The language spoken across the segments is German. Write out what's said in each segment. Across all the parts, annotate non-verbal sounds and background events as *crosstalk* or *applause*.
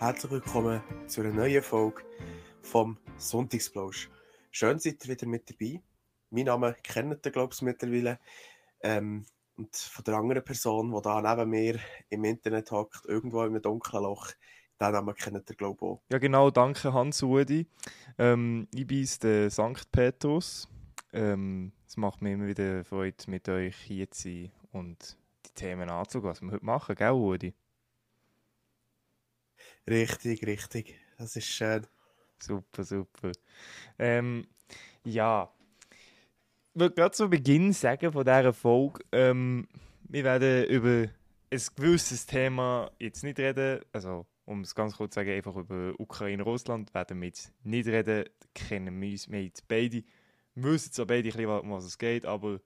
Herzlich willkommen zu einer neuen Folge vom Sonntagsplausch. Schön seid ihr wieder mit dabei. Mein Name kennt ihr, glaube ich, mittlerweile. Ähm, und von der anderen Person, die da neben mir im Internet hockt, irgendwo in einem dunklen Loch, den Namen kennt ihr, glaube ich, auch. Ja, genau, danke Hans-Udi. Ähm, ich bin der St. Petrus. Ähm, es macht mir immer wieder Freude, mit euch hier zu sein und die Themen anzugehen, was wir heute machen, gell, Udi? Richtig, richtig. Das ist schön. Super, super. Ähm, ja, ich würde gerade zu Beginn sagen von dieser Folge, ähm, wir werden über ein gewisses Thema jetzt nicht reden, also um es ganz kurz zu sagen, einfach über Ukraine, Russland werden wir jetzt nicht reden, kennen wir uns, wir jetzt beide, wissen zwar beide ein bisschen, was es geht, aber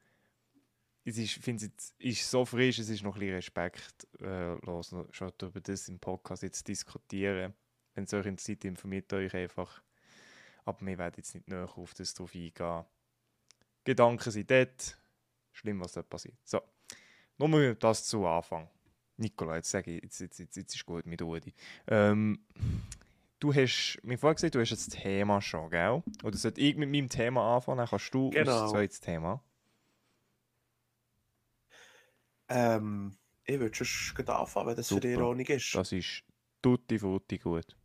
es ist, ich finde es ist so frisch, es ist noch ein bisschen respektlos, äh, schon über das im Podcast jetzt diskutieren. Wenn es euch interessiert, informiert euch einfach. Aber wir werden jetzt nicht näher auf das drauf eingehen. Gedanken sind dort. Schlimm, was dort passiert. So, nur das zu Anfang. Nikola, jetzt sage ich, jetzt, jetzt, jetzt, jetzt ist gut mit Udi. Ähm, du hast mir vorher gesagt, du hast das Thema schon, gell? Oder sollte ich mit meinem Thema anfangen, dann kannst du genau. das zweite Thema. Ähm, ich würde schon anfangen, wenn das Super. für dich Ordnung ist. Das ist tutti frutti gut.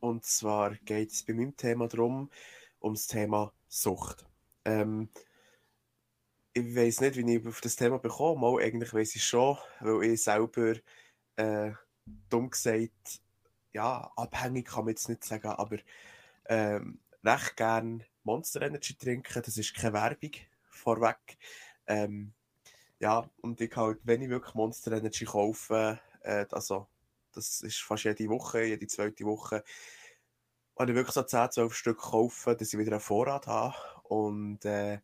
Und zwar geht es bei meinem Thema darum, ums Thema Sucht. Ähm, ich weiß nicht, wie ich auf das Thema bekomme. Mal eigentlich weiß ich schon, weil ich selber äh, dumm gesagt, ja, abhängig kann man jetzt nicht sagen, aber ähm, recht gern Monster Energy trinken. Das ist keine Werbung vorweg. Ähm, ja, und ich halt, wenn ich wirklich Monster Energy kaufe, äh, also das ist fast jede Woche, jede zweite Woche, wenn ich wirklich so 10, 12 Stück kaufe, dass ich wieder einen Vorrat habe. Und äh,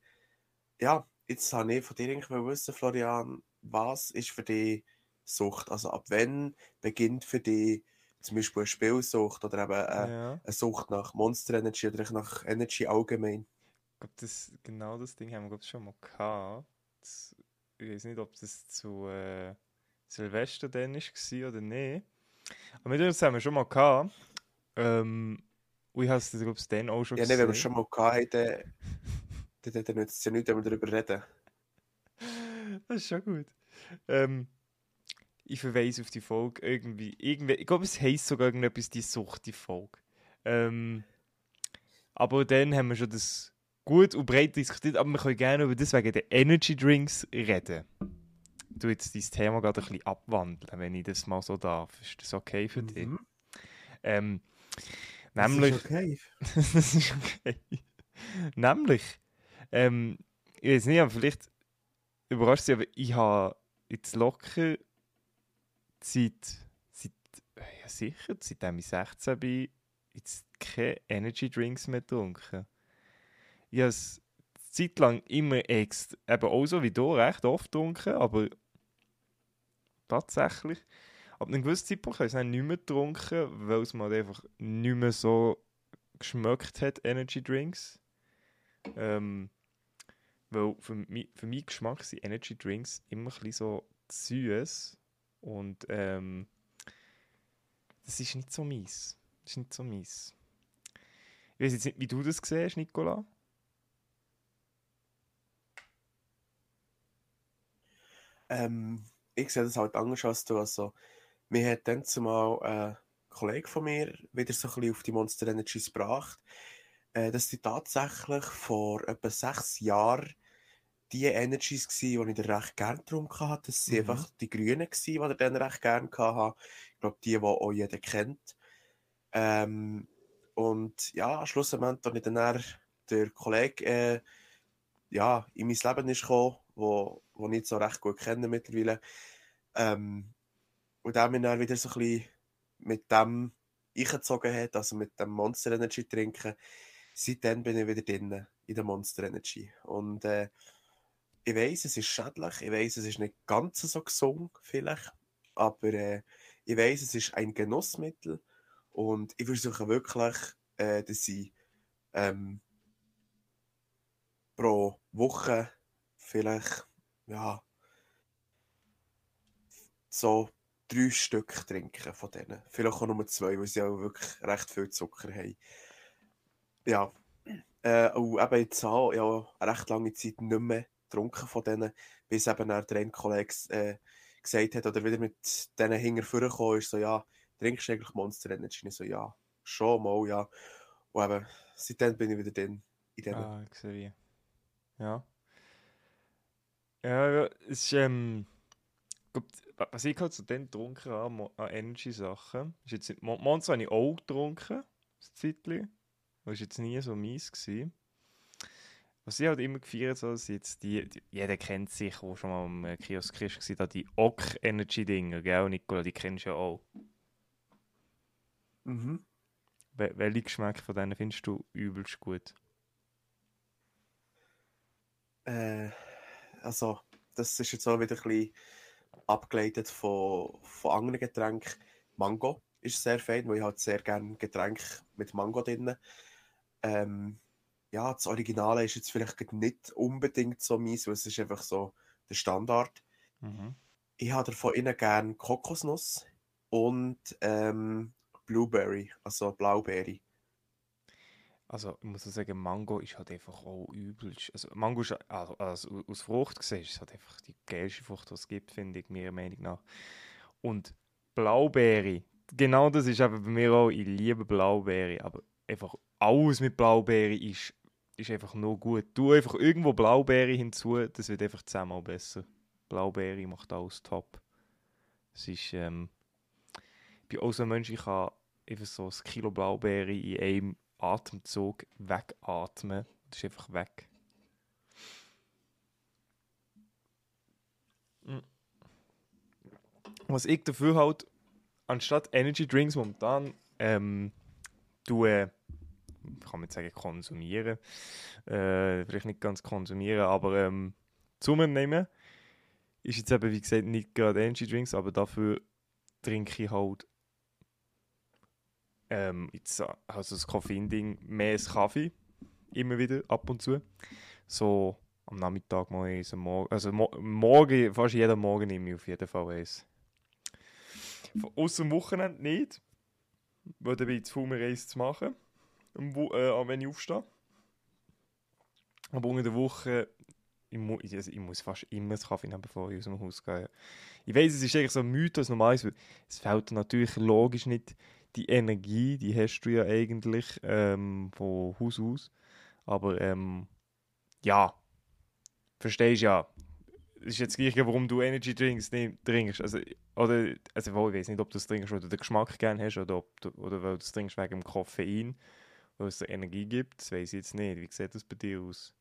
ja, jetzt habe ich von dir eigentlich wissen, Florian, was ist für dich Sucht? Also ab wann beginnt für dich zum Beispiel eine Spielsucht oder eben äh, ja. eine Sucht nach Monster Energy oder nach Energy allgemein? Ich glaube, das, genau das Ding haben wir glaub, schon mal gehabt. Ich weiß nicht, ob das zu äh, Silvester dann war oder nicht. Aber mit uns haben wir schon mal gehabt. Ähm, und ich habe es, glaube ich, dann auch schon ja, gesehen. Ja, wenn wir schon mal gehabt haben, dann, dann, dann nützt es ja nichts, wenn wir darüber reden. *laughs* Das ist schon gut. Ähm, ich verweise auf die Folge irgendwie. irgendwie ich glaube, es heisst sogar irgendetwas, die Sucht, die Folge. Ähm, aber dann haben wir schon das gut und breit diskutiert, aber wir können gerne über das wegen der Energy Drinks reden. Du jetzt dein Thema gerade ein bisschen abwandeln, wenn ich das mal so darf. Ist das okay für dich? Mhm. Ähm, nämlich, das ist okay. *laughs* das ist okay. nämlich, ähm, ich weiß nicht, aber vielleicht überrascht sie, aber ich habe jetzt locker seit, seit ja sicher, seitdem ich 16 bin, jetzt keine Energy Drinks mehr getrunken ich habe es Zeit lang immer ex eben auch so wie du recht oft getrunken, aber tatsächlich. Ab einem gewissen Zeitpunkt habe ich es nicht mehr getrunken, weil es mir einfach nicht mehr so geschmeckt hat, Energy Drinks. Ähm, weil für, mich, für meinen Geschmack sind Energy Drinks immer ein so süß und ähm, das ist nicht so mies. Das ist nicht so mies. Ich weiß jetzt nicht, wie du das siehst, Nicola. Ähm, ich sehe das halt anders als du. Also, mir hat dann zumal ein Kollege von mir wieder so ein bisschen auf die Monster Energies gebracht, äh, dass die tatsächlich vor etwa sechs Jahren die Energies waren, die ich recht gerne getrunken habe. Das waren mhm. einfach die Grünen, die ich dann recht gerne hatte. Ich glaube, die, die auch jeder kennt. Ähm, und ja, schlussendlich, als ich dann der Kollege äh, ja, in mein Leben ist gekommen, wo, wo ich so recht gut kenne mittlerweile. Ähm, und der mich dann wieder so ein bisschen mit dem eingezogen hat, also mit dem Monster Energy trinken. Seitdem bin ich wieder drin in der Monster Energy. Und äh, ich weiß, es ist schädlich, ich weiß, es ist nicht ganz so gesund vielleicht, aber äh, ich weiß, es ist ein Genussmittel und ich versuche wirklich, äh, dass ich ähm, pro Woche vielleicht, ja, so drei Stück trinken von denen. Vielleicht auch nur zwei, weil sie auch wirklich recht viel Zucker haben. Ja. Äh, und eben jetzt auch ja, eine recht lange Zeit nicht mehr getrunken von denen, bis eben der Trainerkollege äh, gesagt hat, oder wieder mit denen hinter vorgekommen ist, so, ja, trinkst du eigentlich Monster Energy? Ich so, ja, schon mal, ja. Und eben, seitdem bin ich wieder drin. In denen. Ah, ich sehe. Ja. Ja, ja, es ist, ähm, glaub, was ich halt so dann getrunken habe an Energy-Sachen, ist jetzt nicht, Monster habe ich auch getrunken, ein Zeitchen. Das war jetzt nie so mies. Gewesen. Was ich halt immer gefeiert habe, sind jetzt die, die, jeder kennt sich, der schon mal am Kiosk ist, war die Ock Energy Dinger, gell, Nicola, die kennst du ja auch. Mhm. Wel welche Geschmäcker von denen findest du übelst gut? Äh, also, das ist jetzt auch wieder ein bisschen abgeleitet von, von anderen Getränken. Mango ist sehr fein, weil ich halt sehr gerne Getränke mit Mango drin. Ähm, ja, das Originale ist jetzt vielleicht nicht unbedingt so mies, weil es ist einfach so der Standard. Mhm. Ich habe von innen gerne Kokosnuss und ähm, Blueberry, also Blaubeere. Also, ich muss sagen, Mango ist halt einfach auch übelst. Also, Mango ist, also, also aus Frucht gesehen, ist halt einfach die geilste Frucht, die es gibt, finde ich, meiner Meinung nach. Und Blaubeere, genau das ist eben bei mir auch, ich liebe Blaubeere, aber einfach alles mit Blaubeere ist, ist einfach nur gut. Du einfach irgendwo Blaubeere hinzu, das wird einfach zehnmal besser. Blaubeere macht alles top. Es ist, ähm, ich bin auch so ein Mensch, ich kann einfach so ein Kilo Blaubeere in einem Atemzug wegatmen. Das ist einfach weg. Mm. Was ich dafür halt, anstatt Energy Drinks momentan, ähm, tue, kann man jetzt sagen, konsumieren. Äh, vielleicht nicht ganz konsumieren, aber ähm, zu mir nehmen. Ist jetzt eben, wie gesagt, nicht gerade Energy Drinks, aber dafür trinke ich halt ähm, jetzt, also das Koffein-Ding, mehr als Kaffee. Immer wieder, ab und zu. So am Nachmittag mal eins, am Morgen, also mo morgen, fast jeden Morgen nehme ich auf jeden Fall eins. Außer am Wochenende nicht, weil dann bin ich zu faul, eins zu machen, äh, wenn ich aufstehe. Aber unter der Woche, ich, mu also ich muss fast immer einen Kaffee nehmen, bevor ich aus dem Haus gehe. Ich weiß, es ist eigentlich so ein Mythos, normalerweise, es fällt natürlich logisch nicht die Energie, die hast du ja eigentlich ähm, von Haus aus. Aber ähm, ja, verstehst ja. Es ist jetzt gleich, warum du Energy Drinks trinkst. Also, oder, also ich weiß nicht, ob du das trinkst, weil du den Geschmack gerne hast oder, ob du, oder weil du das trinkst wegen dem Koffein, weil es dir Energie gibt. Das weiß ich jetzt nicht. Wie sieht das bei dir aus?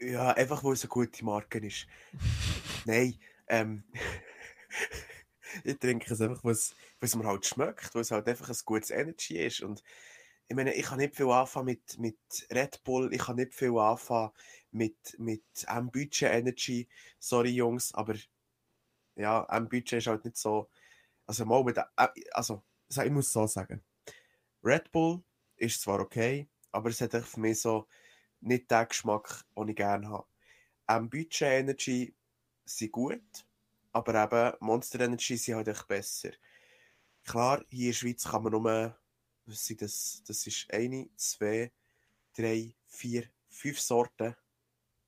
Ja, einfach weil es eine gute Marke ist. *laughs* Nein, ähm. *laughs* ich trinke es einfach, was es mir halt schmeckt, weil es halt einfach ein gutes Energy ist. Und ich meine, ich kann nicht viel anfangen mit, mit Red Bull, ich kann nicht viel anfangen mit, mit M-Budget Energy. Sorry, Jungs, aber ja, M-Budget ist halt nicht so. Also, mal mit, äh, also, ich muss so sagen. Red Bull ist zwar okay, aber es hat für mich so nicht den Geschmack, den ich gerne habe. M-Budget Energy sind gut, aber eben, Monster Energy sind halt echt besser. Klar, hier in der Schweiz kann man nur, was sind das, das ist eine, zwei, drei, vier, fünf Sorten,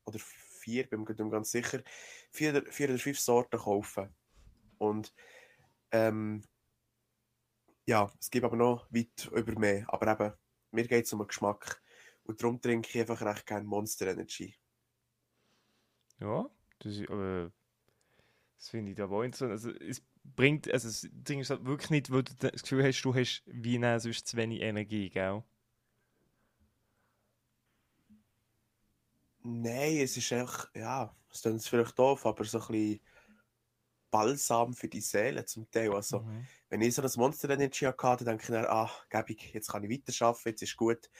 oder vier, bin mir ganz sicher, vier, vier oder fünf Sorten kaufen. Und ähm, ja, es gibt aber noch weit über mehr. Aber eben, mir geht es um den Geschmack. Und darum trinke ich einfach recht gerne Monster Energy. Ja, das ist aber das finde ich aber interessant. Also, es bringt, also das Ding ist halt wirklich nicht, weil du das Gefühl hast, du hast wie nein, sonst zu wenig Energie, gell? Nein, es ist einfach, ja, es ist vielleicht doof, aber so ein bisschen Balsam für die Seele zum Teil. Also, mhm. wenn ich so ein Monster Energy hatte, dann denke ich dann, ah, gebig, jetzt kann ich weiterarbeiten, jetzt ist gut.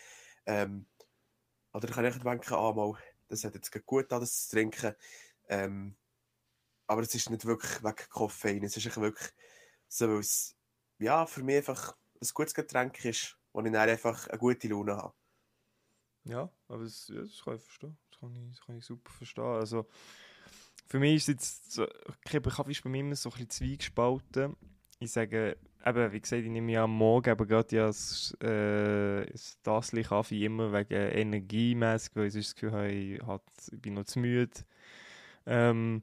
Ähm, oder ich kann ich denken, ah, mal, das hat jetzt gut an, das zu trinken. Ähm, aber es ist nicht wirklich wegen Koffein. Es ist wirklich so, weil es ja, für mich einfach ein gutes Getränk ist, wo ich dann einfach eine gute Laune habe. Ja, aber das, ja, das kann ich verstehen. Das kann ich, das kann ich super verstehen. Also, für mich ist jetzt, so, Kaffee ist bei mir immer so ein bisschen zweigespalten. Ich sage, eben, wie gesagt, ich nehme ja am Morgen aber gerade das, äh, das Kaffee immer wegen energiemäßig, weil ich das Gefühl habe, ich, halt, ich bin noch zu müde. Ähm,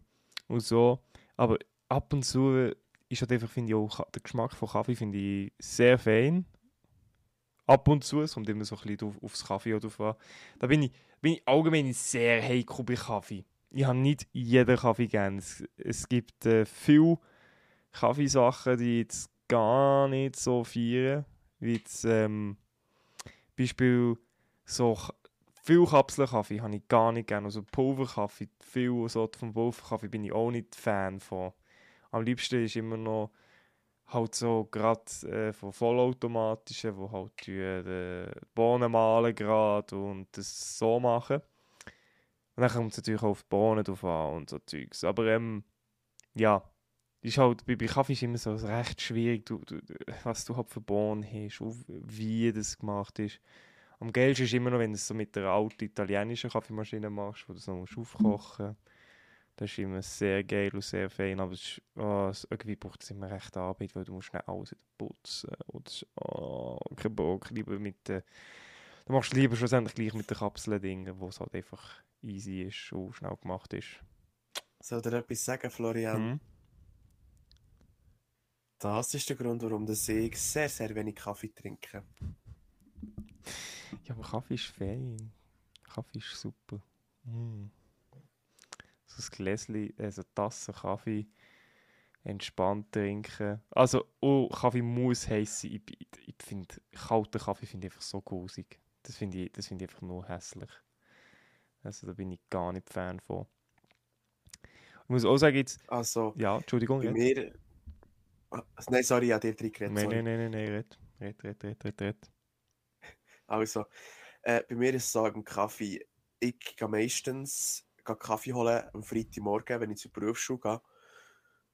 und so. Aber ab und zu ist halt einfach, finde ich auch, der Geschmack von Kaffee finde ich sehr fein. Ab und zu, es kommt immer so ein bisschen auf, aufs Kaffee oder an. Da bin ich, bin ich allgemein sehr heikel bei Kaffee. Ich habe nicht jeden Kaffee gern. Es, es gibt äh, viele Kaffeesachen, die jetzt gar nicht so feiern. Wie jetzt, ähm, Beispiel so viel Kapselkaffee habe ich gar nicht gerne. Also Pulverkaffee, viel so vom Pulverkaffee bin ich auch nicht Fan von. Am liebsten ist immer noch halt so gerade äh, von vollautomatischen, wo halt die äh, Bohnen malen gerade und das so machen. Und dann kommt es natürlich auch auf die Bohnen drauf an und so Zeugs. Aber ähm, ja, ist halt, bei, bei Kaffee ist immer so recht schwierig, du, du, was du halt für Bohnen hast, wie das gemacht ist. Am geilsten ist immer noch, wenn du es so mit der alten italienischen Kaffeemaschine machst, wo du es noch aufkochen musst. Das ist immer sehr geil und sehr fein, aber es ist, oh, irgendwie braucht es immer recht Arbeit, weil du musst schnell alles putzen und oh, kein Bock, lieber mit äh, du machst lieber schlussendlich gleich mit den Kapseln-Dingen, wo es halt einfach easy ist und schnell gemacht ist. Soll dir etwas sagen, Florian? Mhm. Das ist der Grund, warum ich sehr, sehr wenig Kaffee trinke. Ja, aber Kaffee ist fein. Kaffee ist super. Mm. So ein Gläschen, also Tasse Kaffee entspannt trinken. Also, oh, Kaffee muss heiß sein. Ich, ich, ich finde, kalten Kaffee finde ich einfach so grusig. Das finde ich, find ich einfach nur hässlich. Also, da bin ich gar nicht Fan von. Ich muss auch sagen, jetzt. Also, ja, Entschuldigung. Bei mir. Nein, sorry, ich habe dir drin geredet. Nein, nein, nein, nein, nein, red. Red, red, red, red, red. Also, äh, bei mir ist es so, im Kaffee, ich gehe meistens gehe Kaffee holen am Freitagmorgen, wenn ich zur Berufsschule gehe.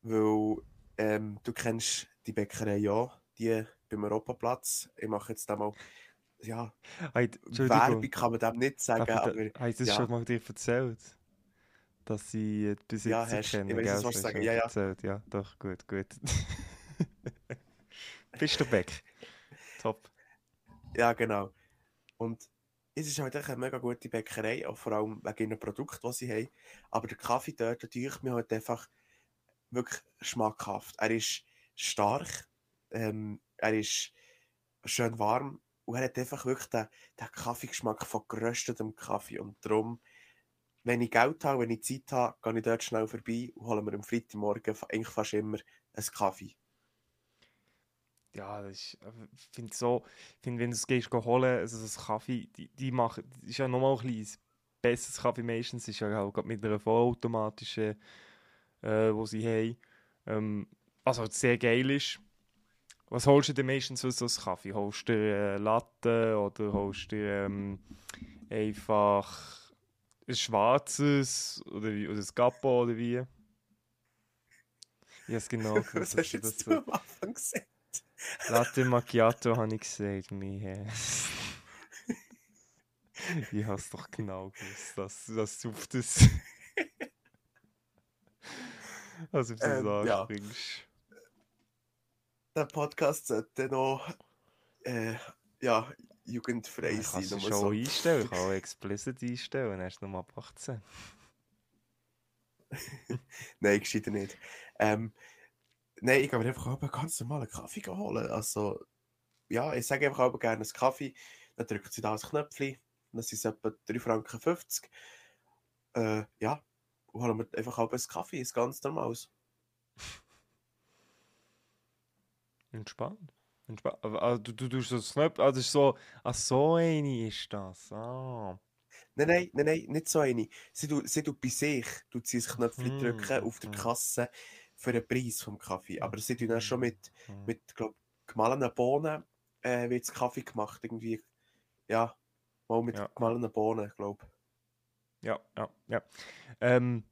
Weil ähm, du kennst die Bäckerei ja, die beim Europaplatz. Ich mache jetzt einmal ja, hey, Werbung kann man dem nicht sagen. Darf aber, du das ja. schon mal dir erzählt? Dass sie die Besitzer ja, hast, kennen, ich weiß, was sagen. Ja, ja. Erzählt. ja, doch, gut, gut. *laughs* Bist du Beck? *laughs* Top. Ja, genau. Und es ist halt eine mega gute Bäckerei, auch vor allem wegen den Produkten, die sie haben. Aber der Kaffee dort natürlich mir halt einfach wirklich schmackhaft. Er ist stark, ähm, er ist schön warm und er hat einfach wirklich den, den Kaffeegeschmack von geröstetem Kaffee. Und darum, wenn ich Geld habe, wenn ich Zeit habe, gehe ich dort schnell vorbei und hole mir am Freitagmorgen eigentlich fast immer einen Kaffee ja, ich finde so, find, wenn du es gehst holen, also das Kaffee, die, die machen, ist ja nochmal ein bisschen besseres Kaffee meistens, ist ja auch mit einer vollautomatischen, äh, wo sie haben, ähm, was halt sehr geil ist. Was holst du denn meistens für so einen Kaffee? Holst du dir äh, Latte oder holst du dir ähm, einfach ein schwarzes oder, wie, oder ein Gappo oder wie? Ja, yes, genau. *laughs* Was hast du jetzt das, am Anfang gesagt? Latte Macchiato habe ich gesagt, mir. ich habe es doch genau gewusst, dass, dass du auf das. also, auf das ähm, anspringst. Ja. Der Podcast sollte noch äh, ja, jugendfrei ja, sein. Kannst du schon so. einstellen, ich kann auch explicit einstellen, erst noch ab 18. *laughs* Nein, geschieht nicht. Ähm, Nein, ich gehe mir einfach einen ganz normalen Kaffee holen. Also, ja, ich sage einfach auch gerne einen Kaffee. Dann drückt sie da ein Knöpfchen. Das sind etwa 3,50 Franken. Äh, ja, und holen wir einfach auch einen Kaffee, ist ganz normal. Entspannt. Entspannt. Also, du, du tust das Knöpfchen, also ist so, ach so eine ist das. Ah. Nein, nein, nein, nein, nicht so eine. Sie tut, sie tut bei sich, tut sie das Knöpfchen mm, drücken auf der mm. Für den Preis vom Kaffee. Aber sie tun auch schon mit, mhm. mit glaub, gemahlenen Bohnen äh, wird Kaffee gemacht. Irgendwie, ja, mal mit ja. gemahlenen Bohnen, glaube Ja, ja, ja. Ähm,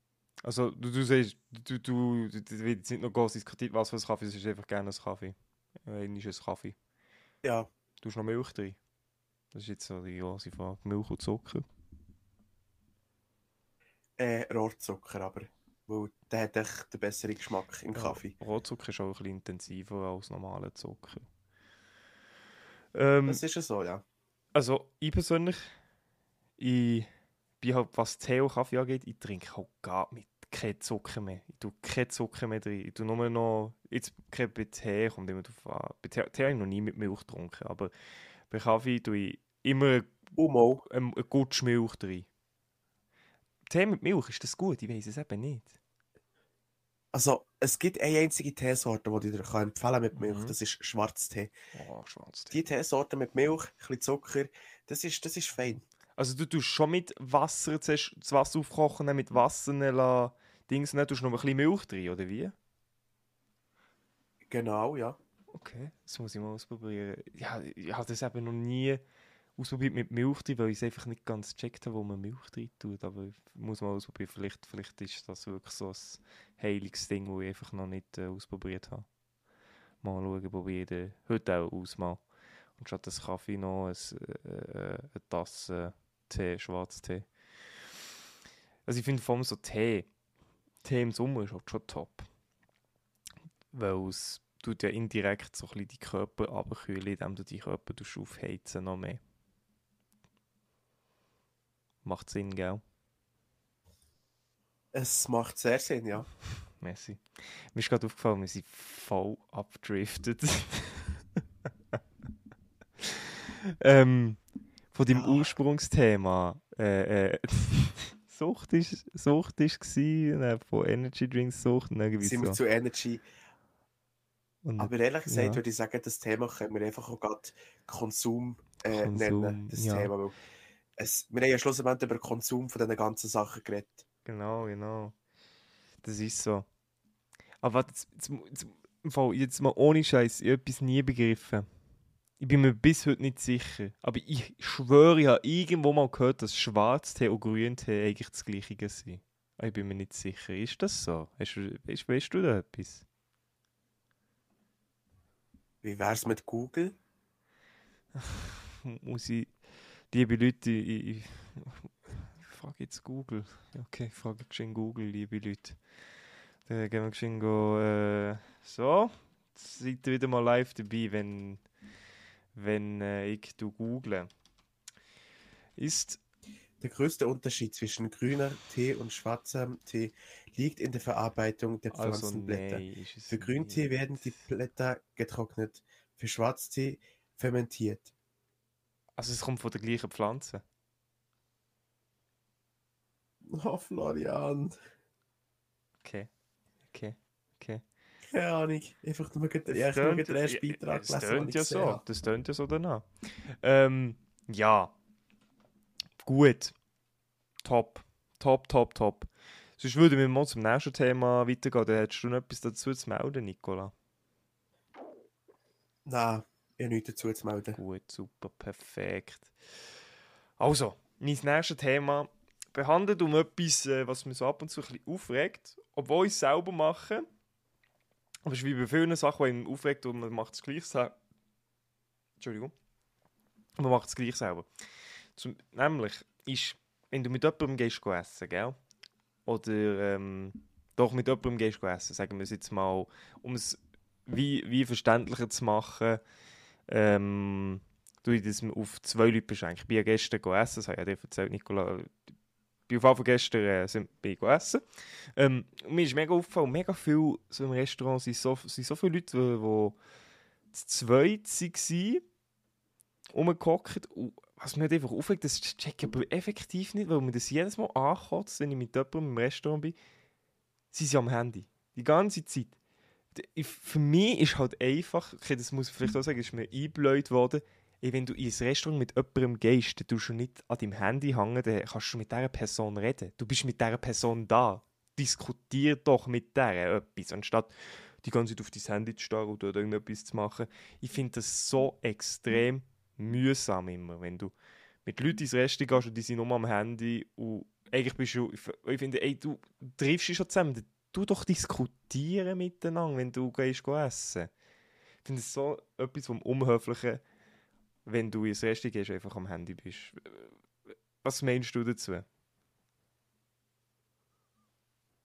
also, du, du siehst, du, du, du wird nicht noch groß diskutiert, was für ein Kaffee, es ist einfach gerne ein Kaffee. Ein ist ein Kaffee. Ja. Du hast noch Milch drin. Das ist jetzt so die große Frage. Milch und Zucker. Äh, Rohrzucker, aber weil der hat echt den besseren Geschmack im Kaffee. Ja, Rotzucker ist auch ein bisschen intensiver als normaler Zucker. Ähm, das ist ja so, ja. Also, ich persönlich, ich bin halt, was Tee und Kaffee angeht, ich trinke halt gar mit kein Zucker mehr. Ich tue keinen Zucker mehr drin. Ich tue nur noch, jetzt bei Tee kommt immer drauf an. Bei Tee, Tee habe ich noch nie mit Milch getrunken, aber bei Kaffee tue ich immer Umo. ein, ein gutes Milch drin. Tee mit Milch, ist das gut? Ich weiß es eben nicht. Also, es gibt eine einzige Teesorte, die ich dir kann empfehlen mit Milch. Mhm. Das ist Schwarztee. Oh, Schwarztee. Die Teesorte mit Milch, ein bisschen Zucker, das ist, das ist fein. Also du tust schon mit Wasser zuerst das Wasser aufkochen, dann mit Wasser lassen, Dings, dann tust du noch ein bisschen Milch drin, oder wie? Genau, ja. Okay, das muss ich mal ausprobieren. Ja, ich habe das eben noch nie ausprobiert mit Milch drin, weil ich es einfach nicht ganz gecheckt habe, wo man Milch drin tut. Aber muss mal ausprobieren. Vielleicht, vielleicht ist das wirklich so ein heiliges Ding, das ich einfach noch nicht äh, ausprobiert habe. Mal schauen, probiere den heute auch aus mal. Und statt des Kaffee noch ein, äh, eine Tasse Tee, Schwarztee. Also ich finde vor allem so Tee, Tee im Sommer ist halt schon top. Weil es tut ja indirekt so ein bisschen die Körper abkühlen, indem du die Körper aufheizen noch mehr. Macht Sinn, gell? Es macht sehr Sinn, ja. *laughs* Merci. Mir ist gerade aufgefallen, wir sind voll abgedriftet. *laughs* ähm, von deinem Ja. Ursprungsthema. Äh, äh, *laughs* Sucht ist, Sucht ist gewesen, äh, von Energy Drinks Sucht und irgendwie Sind wir so. zu Energy. Und Aber ehrlich gesagt ja. würde ich sagen, das Thema können wir einfach auch gerade Konsum, äh, Konsum, nennen. Das ja. Thema. Es, wir haben ja schlussendlich über Konsum von diesen ganzen Sachen geredet. Genau, genau. Das ist so. Aber warte, jetzt, jetzt, jetzt, jetzt mal ohne Scheiß, ich habe etwas nie begriffen. Ich bin mir bis heute nicht sicher. Aber ich schwöre, ich habe irgendwo mal gehört, dass Schwarztee und Grüntee eigentlich das Gleiche sind. Aber Ich bin mir nicht sicher. Ist das so? Hast weißt, weißt du da etwas? Wie wäre es mit Google? *laughs* Muss ich. Liebe Leute, ich, ich, ich *laughs* frage jetzt Google. Okay, ich frage geschehen Google, liebe Leute. Dann gehen wir geschehen go, äh, so. Jetzt seid ihr wieder mal live dabei, wenn, wenn äh, ich du google. Ist. Der größte Unterschied zwischen grüner Tee und schwarzem Tee liegt in der Verarbeitung der Also, Pflanzenblätter. nee, ist es Für Grüntee nicht. werden die Blätter getrocknet, für Schwarztee fermentiert. Also, es kommt von der gleichen Pflanze. Oh, Florian. Okay. Okay. Okay. Keine Ahnung. Einfach nur den ersten Beitrag Das tönt ja so. habe. Das tönt ja so danach. Ähm, ja. Gut. Top. Top, top, top. Sonst würden wir mal zum nächsten Thema weitergehen. Dann hättest du noch etwas dazu zu melden, Nicola. Nein, ich habe nichts dazu zu melden. Gut, super, perfekt. Also, mein nächstes Thema behandelt um etwas, äh, was mich so ab und zu ein bisschen aufregt, obwohl ich es selber mache. Aber es ist wie bei vielen Sachen, die einen aufregt und man macht es gleich selber. Entschuldigung. Man macht es gleich selber. Zum, nämlich ist, wenn du mit jemandem gehst essen, gell? Oder ähm, doch mit jemandem gehst essen, sagen wir es jetzt mal, um es wie, wie verständlicher zu machen, ähm, tue ich das auf zwei Leute beschränken. Ich bin ja gestern go essen, das habe ich ja dir erzählt, Nicola. Ich bin auf jeden gestern äh, sind, bin ich go essen. Ähm, mir ist mega aufgefallen, mega viel so im Restaurant sind so, sind so viele Leute, die, zu zweit waren, rumgehockt. Was halt einfach aufregt, das check ich aber effektiv nicht, weil mir das jedes Mal ankotzt, wenn ich mit jemandem im Restaurant bin. Sie sind am Handy. Die ganze Zeit. Für mich ist halt einfach, okay, das muss ich vielleicht auch sagen, ist mir eingebläut worden, wenn du ins Restaurant mit jemandem gehst, dann tust du nicht an deinem Handy hängen, dann kannst du mit dieser Person reden. Du bist mit dieser Person da. Diskutier doch mit der etwas, anstatt die ganze Zeit auf dein Handy zu starren oder irgendetwas zu machen. Ich finde das so extrem mühsam immer, wenn du mit Leuten ins Restaurant gehst und die sind nur am Handy und eigentlich bist du, ich ich finde, ey, du triffst dich schon zusammen, du doch diskutieren miteinander, wenn du gehst go essen. Ich finde es so etwas vom Unhöflichen, wenn du ins Restaurant gehst, einfach am Handy bist. Was meinst du dazu?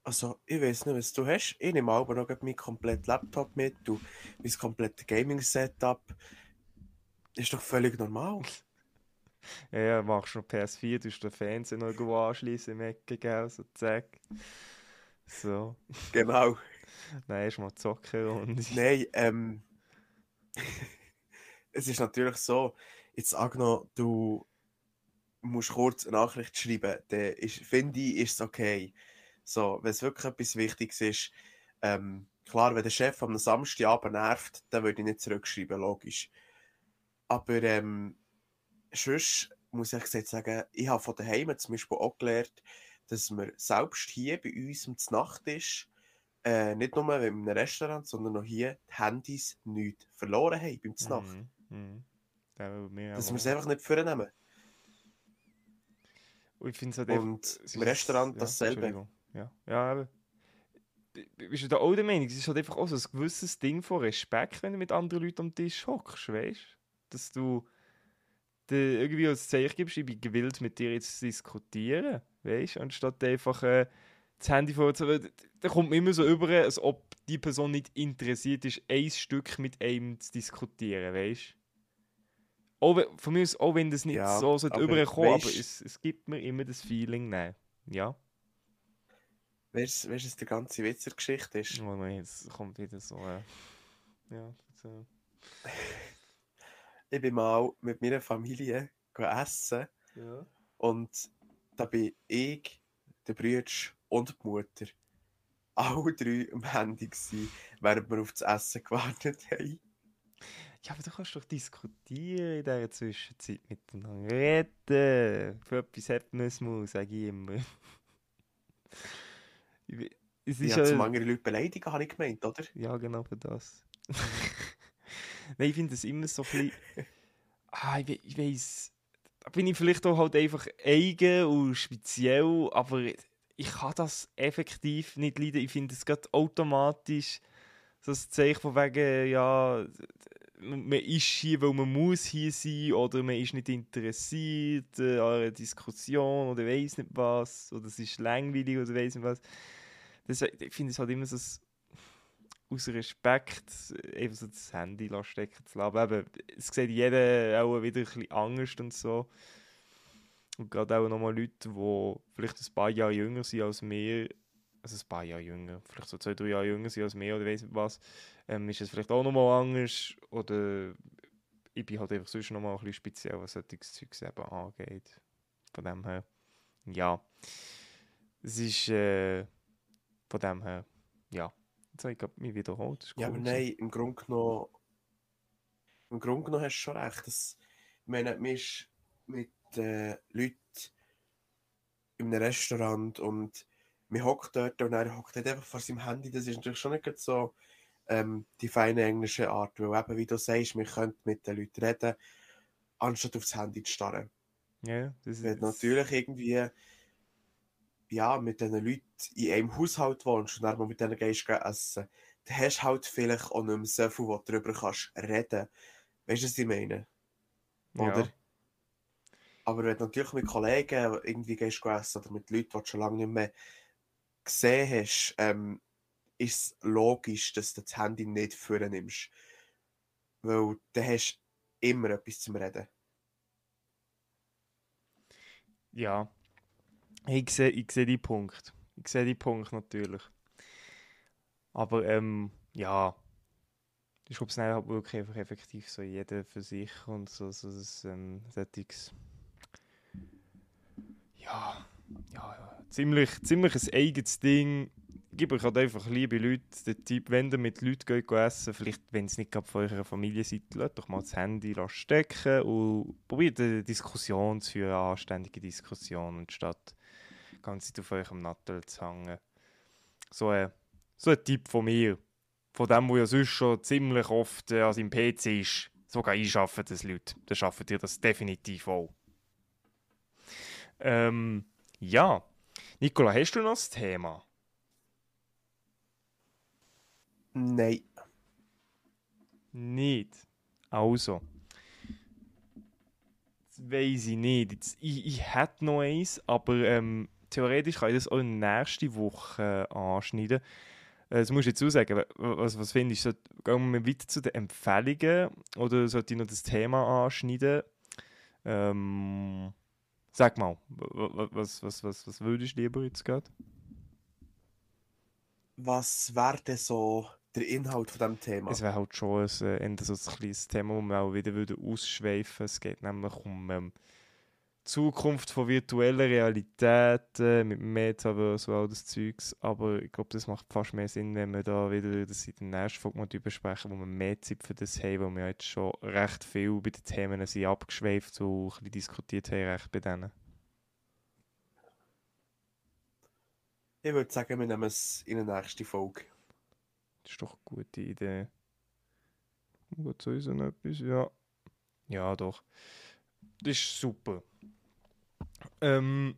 Also, ich weiß nicht, was du hast. Ich nehme aber noch meinen kompletten Laptop mit, du, mein komplettes Gaming-Setup. Ist doch völlig normal. *laughs* Ja, machst du noch PS4, du den Fernseher noch irgendwo anschließen im Ecke, gell? So, zack. So. Genau. Nein, erstmal zocken und. Nein, ähm. *laughs* es ist natürlich so, jetzt Agno, du musst kurz eine Nachricht schreiben, dann ist, finde ich, ist es okay. So, wenn es wirklich etwas Wichtiges ist, ähm, klar, wenn der Chef am Samstagabend nervt, dann würde ich nicht zurückschreiben, logisch. Aber ähm, sonst muss ich sagen, ich habe von daheim zum Beispiel auch gelernt, dass wir selbst hier bei uns am Nachttisch, äh, nicht nur einem Restaurant, sondern auch hier, die Handys nicht verloren haben beim Znacht. Will mir Dass wir es einfach nicht vornehmen. Und ich finde es halt Und im Restaurant ja, dasselbe. Ja, ja, aber. B- Bist du da auch der Meinung, es ist halt einfach auch so ein gewisses Ding von Respekt, wenn du mit anderen Leuten am Tisch hockst, weißt du? Dass du irgendwie als Zeichen gibst, ich bin gewillt, mit dir jetzt zu diskutieren, weißt du? Anstatt einfach äh, das Handy vorzuhalten. Da kommt mir immer so über, als ob die Person nicht interessiert ist, ein Stück mit einem zu diskutieren, weißt du? Auch von mir aus, auch wenn das nicht Ja, so sollte aber aber es, es gibt mir immer das Feeling, nein. Ja. Weißt du, was der ganze Witz der Geschichte ist? Oh nein, jetzt kommt wieder so. Äh, ja, so. *laughs* Ich bin mal mit meiner Familie essen Ja. und da bin ich, der Bruder und die Mutter alle drei am Handy gewesen, während wir auf das Essen gewartet haben. Ja, aber du kannst doch diskutieren in dieser Zwischenzeit miteinander. Reden. Für etwas hat man es mal, sage ich immer. Es ist habe ja, zum anderen Leute beleidigen, habe ich gemeint, oder? ja, genau für das. *laughs* Nein, ich finde es immer so ein bisschen. *laughs* Ah, ich, we ich weiss. Da bin ich vielleicht auch halt einfach eigen und speziell, aber ich kann das effektiv nicht leiden. Ich finde es gerade automatisch so ein Zeichen von wegen, ja, man ist hier, weil man muss hier sein oder man ist nicht interessiert an einer Diskussion oder weiß nicht was oder es ist langweilig oder weiß nicht was. Das, ich finde es halt immer so aus Respekt einfach so das Handy stecken zu lassen. Eben, es sieht jeder auch wieder ein bisschen Angst und so. Und gerade auch nochmal Leute, die vielleicht ein paar Jahre jünger sind als wir, also ein paar Jahre jünger, vielleicht so zwei, drei Jahre jünger sind als wir oder weiss nicht was, ähm, ist es vielleicht auch nochmal anders. Oder ich bin halt einfach sonst nochmal ein bisschen speziell, was solches Zeugs eben angeht. Von dem her, ja. Es ist, äh, von dem her, ja. Jetzt habe ich grad mich wiederholt. das Ja, aber nein, im Grunde genommen, im Grunde genommen hast du schon recht. Das, ich meine, man ist mit äh, Leuten in einem Restaurant und man hockt dort und er hockt einfach vor seinem Handy. Das ist natürlich schon nicht so ähm, die feine englische Art, weil eben, wie du sagst, man könnte mit den Leuten reden, anstatt aufs Handy zu starren. Ja, das Wenn ist natürlich irgendwie ja, mit diesen Leuten in einem Haushalt wohnst und dann mal mit denen gehst essen, dann hast du halt vielleicht auch nicht mehr so viel, du darüber kannst reden. Weißt du, was ich meine? Oder? Ja. Aber wenn du natürlich mit Kollegen irgendwie gehst essen oder mit Leuten, die du schon lange nicht mehr gesehen hast, ähm, ist es logisch, dass du das Handy nicht vornimmst. Weil dann hast du immer etwas zum Reden. Ja. Ich sehe ich seh die Punkt. Ich sehe die Punkt natürlich. Aber ähm, ja. Ich glaube, es ist halt wirklich einfach effektiv so jeder für sich und so, so das ähm, solches- Ja, ja, ja. Ziemlich, ziemlich ein eigenes Ding. Gebe euch halt einfach liebe Leute den Tipp, wenn ihr mit Leuten geht, geht essen, vielleicht, wenn es nicht gerade von eurer Familie seid, lasst doch mal das Handy stecken und probiert eine Diskussion zu führen, eine anständige Diskussion, anstatt die ganze Zeit auf eurem Nattel zu hängen. So ein, so ein Tipp von mir. Von dem, wo ja sonst schon ziemlich oft äh, an seinem PC ist. Sogar ich schaffe das, Leute. Dann schafft ihr das definitiv auch. Ähm, ja. Nicola, hast du noch das Thema? Nein. Nicht. Also. Das weiß ich nicht. Jetzt, ich, ich hätte noch eins, aber ähm, theoretisch kann ich das auch nächste Woche anschneiden. Äh, das musst du jetzt auch sagen. Was, was findest du? Gehen wir weiter zu den Empfehlungen oder sollte ich noch das Thema anschneiden? Ähm, sag mal, was, was, was, was würdest du lieber jetzt gerade? Was wäre denn so der Inhalt von diesem Thema? Es wäre halt schon ein, äh, so ein kleines Thema, wo wir auch wieder ausschweifen würde. Es geht nämlich um ähm, Zukunft von virtueller Realität äh, mit Metaverse und all das Zeugs. Aber ich glaube, das macht fast mehr Sinn, wenn wir da wieder das in der nächsten Folge mal besprechen, wo wir mehr Zeit für das haben, weil wir jetzt schon recht viel bei den Themen sind abgeschweift und ein bisschen diskutiert haben, recht bei denen. Ich würde sagen, wir nehmen es in der nächsten Folge. Das ist doch eine gute Idee. Gut, so ist noch etwas, ja. Ja, doch. Das ist super. Ähm,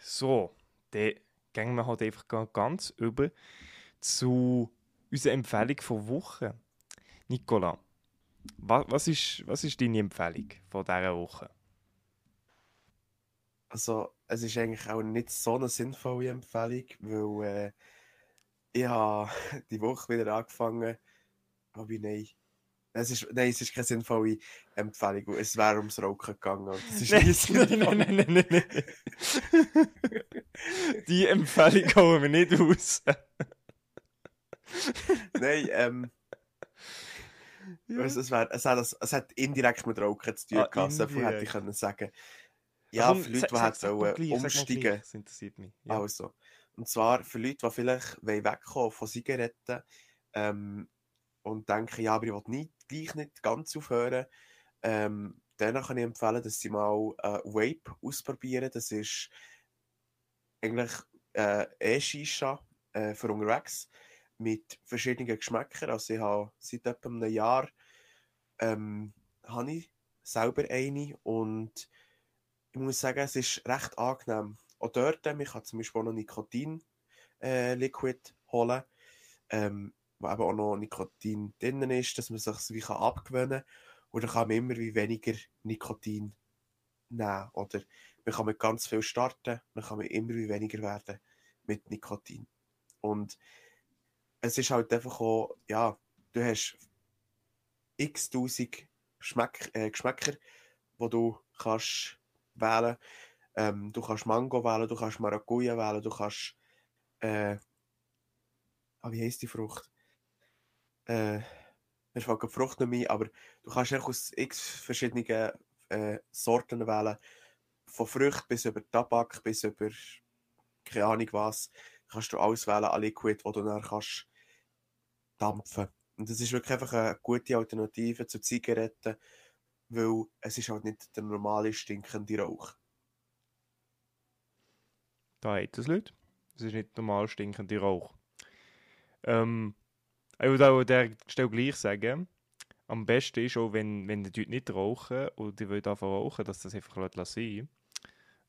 so, dann gehen wir halt einfach ganz über zu unserer Empfehlung von Woche. Nicola, was, was, ist, was ist deine Empfehlung von dieser Woche? Also, es ist eigentlich auch nicht so eine sinnvolle Empfehlung, weil äh, ich habe *laughs* die Woche wieder angefangen, aber nein, es ist, nein, es ist keine sinnvolle Empfehlung. Es wäre ums Rauchen gegangen. Das ist sinnvoll. *laughs* Nein, nein, nein, nein, nein. Die Empfehlung holen wir nicht aus. nein, ähm. Ja. Es, es, wär, es, hat, es hat indirekt mit Rauchen zu tun ah, gehabt, so viel hätte ich können sagen. Ja, Warum, für Leute, die halt sollen umsteigen. Das interessiert mich. Ja. Also. Und zwar für Leute, die vielleicht wegkommen von Zigaretten ähm, und denken, ja, aber ich will nicht gleich nicht ganz aufhören, ähm, dann kann ich empfehlen, dass sie mal äh, Vape ausprobieren. Das ist eigentlich äh, E-Shisha äh, für unterwegs mit verschiedenen Geschmäckern. Also ich habe seit etwa einem Jahr ähm, habe ich selber eine und ich muss sagen, es ist recht angenehm. Auch dort, man kann zum Beispiel noch Nikotin-Liquid äh, holen. Ähm, wo eben auch noch Nikotin drin ist, dass man sich wie abgewöhnen kann. Und dann kann man immer wie weniger Nikotin nehmen. Oder man kann mit ganz viel starten, man kann immer wie weniger werden mit Nikotin. Und es ist halt einfach auch, ja, du hast x tausend Geschmäck, äh, Geschmäcker, wo du kannst wählen. Ähm, du kannst Mango wählen, du kannst Maracuja wählen, du kannst äh, ah, wie heisst die Frucht? Äh, mir fällt die Frucht mehr, aber du kannst aus x verschiedenen äh, Sorten wählen. Von Früchten bis über Tabak, bis über keine Ahnung was, kannst du alles wählen an Liquid, wo du dann kannst dampfen. Und das ist wirklich einfach eine gute Alternative zu Zigaretten, weil es ist halt nicht der normale stinkende Rauch. Da hat es Leute. Es ist nicht normal stinkende Rauch. Ähm, ich würde auch an der Stelle gleich sagen, am besten ist auch, wenn, wenn die Leute nicht rauchen und die wollen anfangen rauchen, dass das einfach sein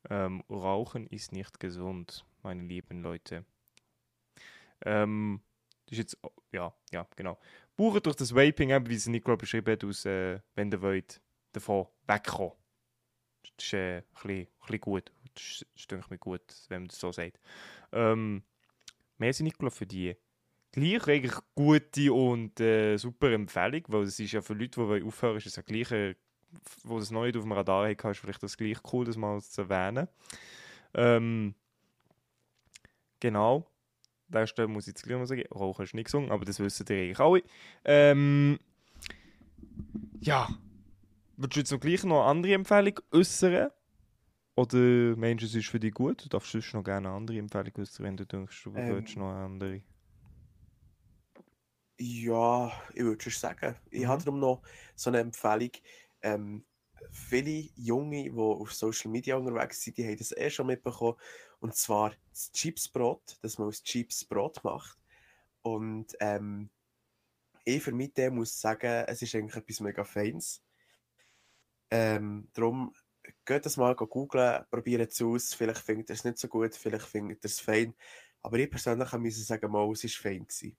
ähm, Rauchen ist nicht gesund, meine lieben Leute. Ähm, das ist jetzt, ja, ja, genau. Buchen durch das Vaping, wie es Nicola beschrieben hat, aus, äh, wenn ihr wollt, davon wegkommen. Das ist äh, ein, bisschen, ein bisschen gut. Das ist, mir gut, wenn man das so sagt. Ähm, mehr sind Nicola für die gleich eigentlich gute und äh, super Empfehlung, weil es ist ja für Leute, die aufhören, ist es ja gleich, äh, wo das noch nicht auf dem Radar hat, ist vielleicht das gleich cool, das mal zu erwähnen. Ähm, genau. Der Stelle muss ich jetzt gleich mal sagen, Rauchen ist nicht gesungen, aber das wissen die eigentlich alle. Ähm, ja. Würdest du jetzt noch gleich noch eine andere Empfehlung äußern? Oder meinst du, es ist für dich gut? Du darfst sonst noch gerne eine andere Empfehlung äußern, wenn du denkst, du ähm, willst noch eine andere. Ja, ich würde schon sagen. Ich mhm. habe darum noch so eine Empfehlung. Ähm, viele Junge, die auf Social Media unterwegs sind, die haben das eh schon mitbekommen. Und zwar das Chipsbrot, dass man aus Chips Brot macht. Und ähm, ich für mich muss sagen, es ist eigentlich etwas mega Feins. Ähm, darum geht das mal googeln, probiert es aus. Vielleicht findet ihr es nicht so gut, vielleicht findet ihr es fein. Aber ich persönlich muss sagen, mal, es war fein. Gewesen.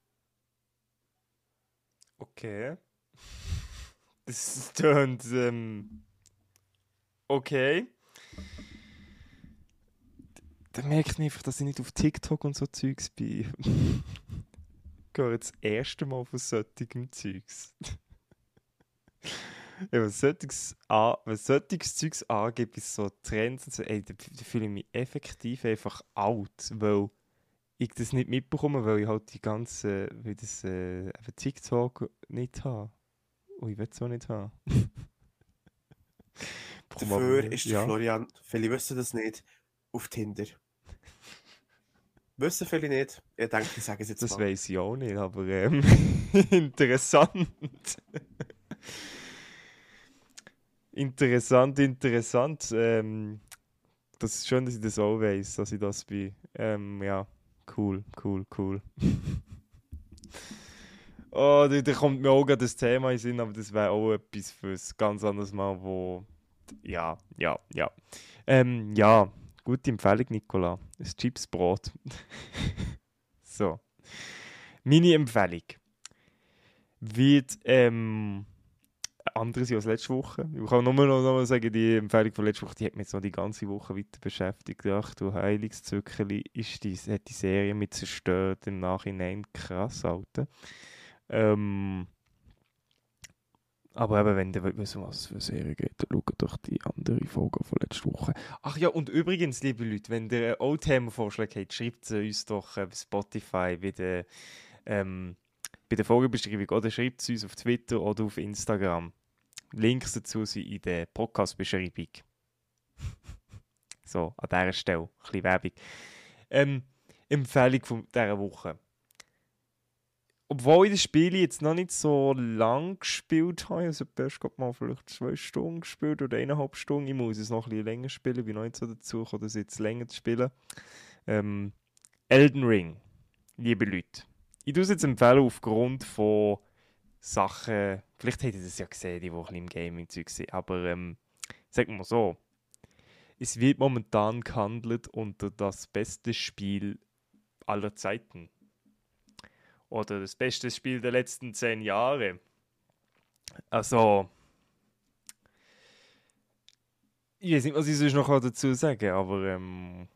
Okay. *laughs* Das tönt ähm, okay. dann merke ich einfach, dass ich nicht auf TikTok und so Zeugs bin. ich *laughs* gehe das erste Mal von solchem Zeugs. *laughs* ja, wenn solches, wenn solches Zeugs angeht, bis so Trends und so, ey, da, da fühle ich mich effektiv einfach alt, weil ich das nicht mitbekomme, weil ich halt die ganze, weil das äh, TikTok nicht habe. Und ich will es auch nicht haben. *laughs* Dafür ist ja. Florian, viele wissen das nicht, auf Tinder. wissen viele nicht. Ich denke, ich sage es jetzt Das weiß ich auch nicht, aber ähm, *laughs* interessant. interessant, interessant. Ähm, das ist schön, dass ich das auch weiß, dass ich das bin. Ähm, ja, cool, cool, cool. *laughs* oh, da, da, kommt mir auch gerade das Thema in Sinn, aber das wäre auch etwas für ein ganz anderes Mal, wo. Ja, ja, ja. Ähm, ja, gute Empfehlung, Nicola. Ein Chipsbrot. *laughs* so. Meine Empfehlung wird ähm, andere sein als letzte Woche. Ich kann nur noch, noch mal sagen, die Empfehlung von letzter Woche, die hat mich jetzt noch die ganze Woche weiter beschäftigt. Ach du Heiligszuckerli, ist die, hat die Serie mit zerstört im Nachhinein. Krass, Alter. Ähm, aber eben, wenn ihr wissen was es für eine Serie geht, dann schaut doch die andere Folge von letzter Woche. Ach ja, und übrigens, liebe Leute, wenn ihr auch Themenvorschläge habt, schreibt sie uns doch auf Spotify bei der, ähm, bei der Folgebeschreibung oder schreibt es uns auf Twitter oder auf Instagram. Links dazu sind in der Podcast-Beschreibung. so, an dieser Stelle, ein bisschen Werbung. Ähm, Empfehlung von dieser Woche obwohl ich das Spiel jetzt noch nicht so lang gespielt habe, also erst gerade mal vielleicht zwei Stunden gespielt oder eineinhalb Stunden, ich muss es noch ein bisschen länger spielen, bin noch nicht so dazu gekommen, das jetzt länger zu spielen. Ähm, Elden Ring, liebe Leute. Ich tue es jetzt empfehlen aufgrund von Sachen, vielleicht hättet ihr das ja gesehen, die, die ein bisschen im Gaming-Zeug sind, aber ähm, sagen wir so, es wird momentan gehandelt unter das beste Spiel aller Zeiten oder das beste Spiel der letzten zehn Jahre. Also, ich weiß nicht, was ich sonst noch dazu sagen aber ähm,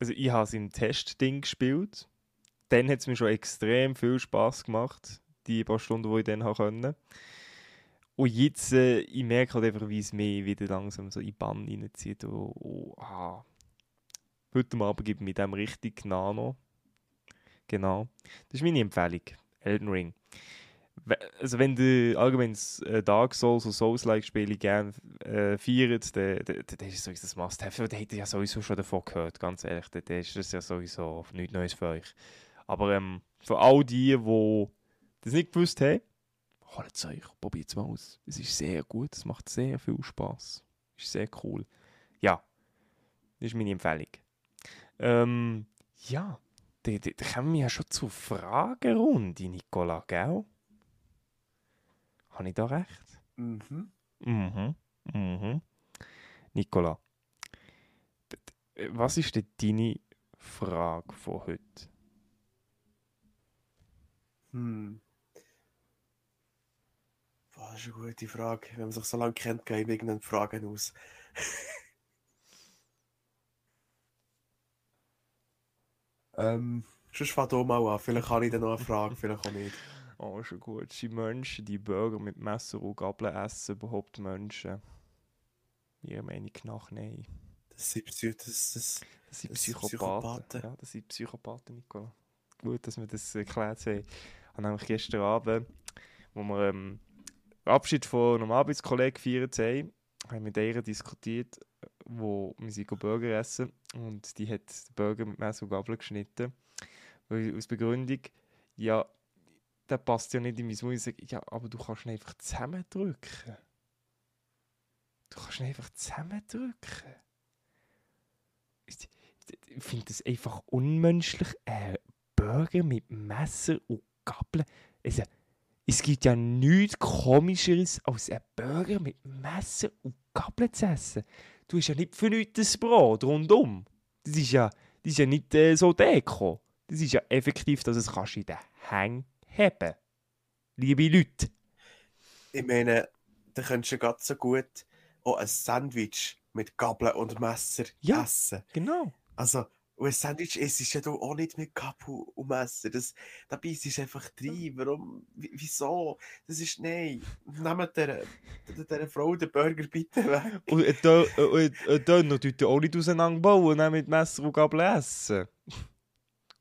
also ich habe es im Testding gespielt. Dann hat es mir schon extrem viel Spaß gemacht, die paar Stunden, die ich dann haben konnte. Und jetzt, äh, ich merke halt einfach, wie es mich wieder langsam so in die Bann reinzieht. Und, und, ah. Heute Abend gibt mir dem richtig Nano. Genau. Das ist meine Empfehlung. Elden Ring. Also wenn du allgemein äh, Dark Souls und Souls-like-Spiele gerne äh, feiert, dann, ist es sowieso das Must-Have. Da hätte ich ja sowieso schon davon gehört, ganz ehrlich. Dann ist das ja sowieso nichts Neues für euch. Aber ähm, für all die, die das nicht gewusst haben, holt es euch, probiert es mal aus. Es ist sehr gut, es macht sehr viel Spaß. Ist sehr cool. Ja, das ist meine Empfehlung. Ähm, ja, da, da, da kommen wir ja schon zur Fragerunde, Nicola, gell? Habe ich da recht? Mhm. Mhm. Mhm. Nicola, was ist denn deine Frage von heute? Hm. Boah, das ist eine gute Frage. Wenn man sich so lange kennt, gehen irgendeine Fragen aus. *laughs* Ähm, sonst fang du mal an. Vielleicht kann ich dann noch eine Frage, vielleicht auch nicht. *laughs* Oh, schon gut. Sind Menschen, die Burger mit Messer und Gabel essen, überhaupt Menschen? Ihrer Meinung nach nein. Das sind, Psy das, das, das sind das Psychopathen. Psychopathen. Ja, das sind Psychopathen, Nicola. Gut, dass wir das erklärt haben. Ich habe nämlich gestern Abend, wo wir ähm, Abschied von einem Arbeitskollegen gefeiert haben, haben mit ihr diskutiert, wo wir sie Burger essen und die hat den Burger mit Messer und Gabel geschnitten. Weil aus Begründung, ja, der passt ja nicht in mein Mund. Ich sage, ja, aber du kannst ihn einfach zusammendrücken. Du kannst ihn einfach zusammendrücken. Ich, finde das einfach unmenschlich. Ein Burger mit Messer und Gabel. Also, es gibt ja nichts Komischeres, als einen Burger mit Messer und Gabel zu essen du hast ja nicht für nichts das Brot rundum. Das ist ja, das ist ja nicht äh, so Deko. Das ist ja effektiv, dass es kannst in den Hängen haben. Liebe Leute. Ich meine, da könntest du ganz so gut auch ein Sandwich mit Gabel und Messer ja, essen. genau. Also, und ein Sandwich isst ist ja auch nicht mit Kapu und Messer. Das, da beißt es einfach rein. Warum? Wie- Wieso? Das ist, nein. Nehmt der, der, der Frau den Burger bitte weg. Und ein äh, äh, ein Döner tut auch nicht auseinanderbauen und dann mit Messer und Gabel essen.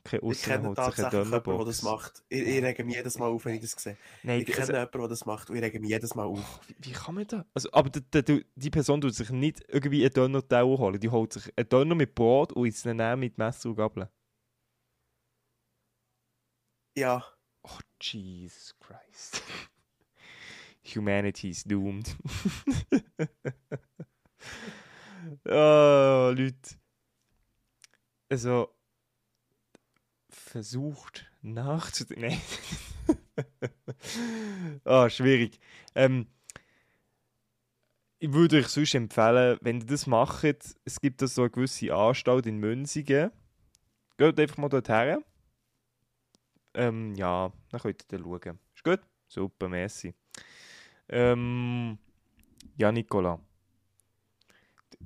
Okay, Ich kenne tatsächlich jemanden, der das macht. Ich, ich rege mich jedes Mal auf, wenn ich das sehe. Nein, Ich kenne also, jemanden, der das macht und ich rege mich jedes Mal auf. wie, wie kann man das? Also, aber die, die, die Person tut sich nicht irgendwie einen Döner-Teller holen. Die holt sich einen Döner mit Brot und ihn dann mit Messer und Gabel. Ja, Oh, Jesus Christ. *laughs* Humanity is doomed. oh, *laughs* Leute. Also, versucht nachzudenken. *laughs* Ah, schwierig. Ähm, ich würde euch sonst empfehlen, wenn ihr das macht, es gibt da so eine gewisse Anstalt in Münzigen. Geht einfach mal dorthin. Ähm, ja, dann könnt ihr dann schauen. Ist gut? Super, merci. Ähm, ja, Nicola.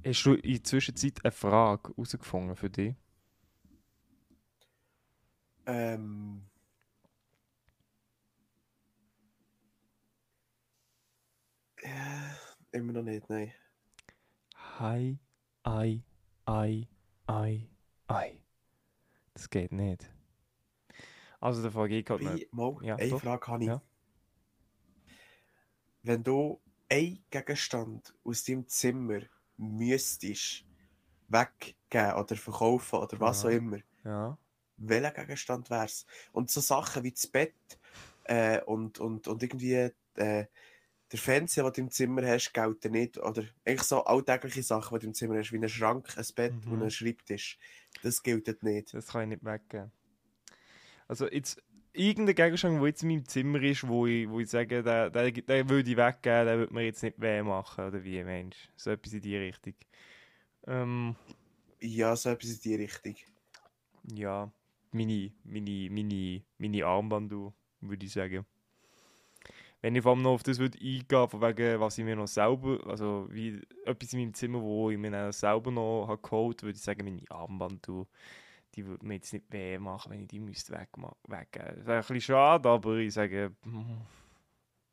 Hast du in der Zwischenzeit eine Frage herausgefunden für dich? Ähm. Äh, immer noch nicht, nein. Hi, ei, ei, ei, ei. Das geht nicht. Also, der Frage geht nicht. Wie, mal, Ja, eine doch. Frage habe ich. Ja. Wenn du einen Gegenstand aus deinem Zimmer müsstest weggeben oder verkaufen oder was Ja. auch immer, Ja. Welcher Gegenstand wäre es? Und so Sachen wie das Bett äh, und, und, und irgendwie äh, der Fernseher, den du im Zimmer hast, gelten nicht. Oder eigentlich so alltägliche Sachen, die du im Zimmer hast, wie ein Schrank, ein Bett Mhm. und ein Schreibtisch. Das gilt nicht. Das kann ich nicht weggeben. Also jetzt irgendein Gegenstand, der jetzt in meinem Zimmer ist, wo ich, wo ich sage, den, den, den würde ich weggeben, den würde mir jetzt nicht weh machen, oder wie, Mensch? So etwas in die Richtung. Ähm, Ja, so etwas in die Richtung. ja, meine, meine, meine, meine Armbanduhr, würde ich sagen. Wenn ich vor allem noch auf das würde eingehen, von wegen, was ich mir noch selber, also wie etwas in meinem Zimmer, wo ich mir dann selber noch habe geholt, würde ich sagen, meine Armbanduhr, die würde mir jetzt nicht weh machen, wenn ich die müsste weggeben. Das wäre ein bisschen schade, aber ich sage, hm,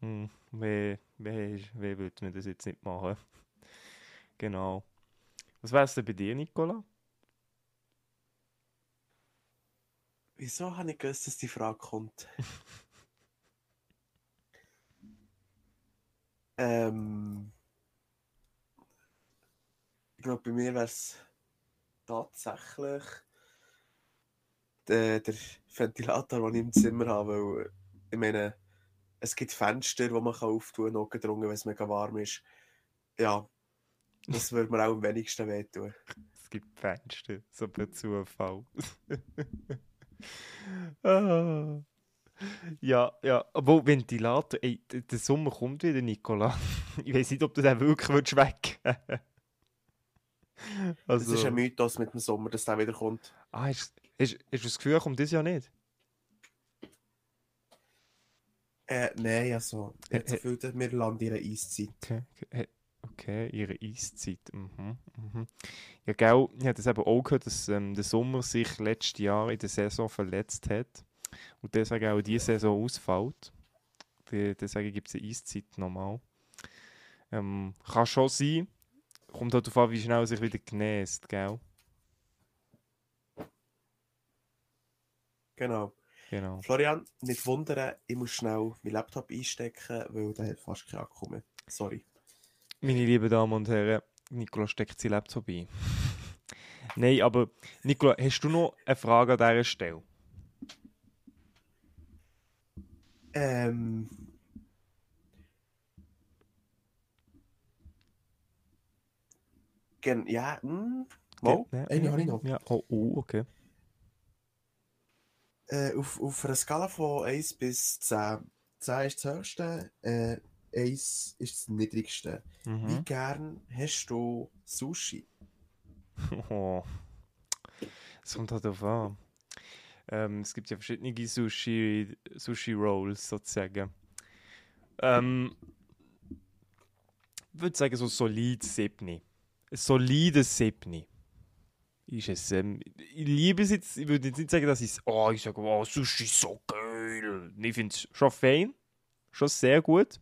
hm, weh, weh, weh würde mir das jetzt nicht machen. *laughs* Genau. Was wäre es denn bei dir, Nicola? Wieso habe ich gewusst, dass die Frage kommt? *laughs* ähm, ich glaube, bei mir wäre es tatsächlich der, der Ventilator, den ich im Zimmer habe. Weil, ich meine, es gibt Fenster, die man kann auftun kann, notgedrungen, wenn es mega warm ist. Ja, das würde mir auch am wenigsten wehtun. *laughs* Es gibt Fenster, so per Zufall. *laughs* ah. Ja, ja, obwohl Ventilator, ey, der Sommer kommt wieder, Nicola. *laughs* Ich weiß nicht, ob du den wirklich weg. also, Das ist ein Mythos mit dem Sommer, dass der wieder kommt. ah, hast, hast, hast du das Gefühl, er kommt das ja nicht? Äh, nein, also, ich habe das Gefühl, wir landen in einer Eiszeit. Okay, okay, ihre Eiszeit. Mhm, mhm. Ja, gell, ich habe das eben auch gehört, dass ähm, der Sommer sich letztes Jahr in der Saison verletzt hat und deswegen auch diese Saison ausfällt. De- Deswegen gibt es eine Eiszeit nochmal. Ähm, kann schon sein. Kommt halt darauf an, wie schnell er sich wieder genäst, gell? Genau. Genau. Florian, nicht wundern, ich muss schnell meinen Laptop einstecken, weil der hat fast keinen Akku mehr. Sorry. Meine lieben Damen und Herren, Nicola steckt sein Laptop ein. *laughs* Nein, aber Nicola, hast du noch eine Frage an dieser Stelle? Ähm. Gen ja, hm. Mal, Ja, eine ja, habe ich noch. Ja, oh, oh okay. Äh, auf, auf einer Skala von 1 bis 10. 10 ist das höchste, äh, 1 ist das niedrigste. Wie Mhm. gern hast du Sushi? Oh. *laughs* Es kommt halt darauf an. Ähm, es gibt ja verschiedene Sushi, Sushi Rolls sozusagen. Ähm, ich würde sagen, so solid 7. Ein solides 7. ist es, ähm, ich liebe es jetzt, ich würde jetzt nicht sagen, dass ich oh, ich sage, oh, Sushi ist so geil. Ich finde es schon fein, schon sehr gut.